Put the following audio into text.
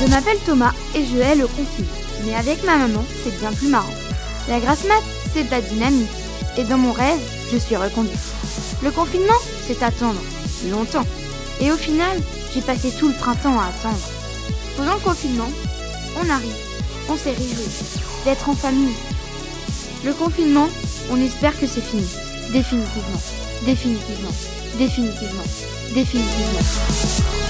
Je m'appelle Thomas et je hais le confinement. Mais avec ma maman, c'est bien plus marrant. La grasse mat, c'est de la dynamique. Et dans mon rêve, je suis reconduite. Le confinement, c'est attendre. Longtemps. Et au final, j'ai passé tout le printemps à attendre. Pendant le confinement, on arrive. On s'est réjoui d'être en famille. Le confinement, on espère que c'est fini. Définitivement. Définitivement. Définitivement. Définitivement.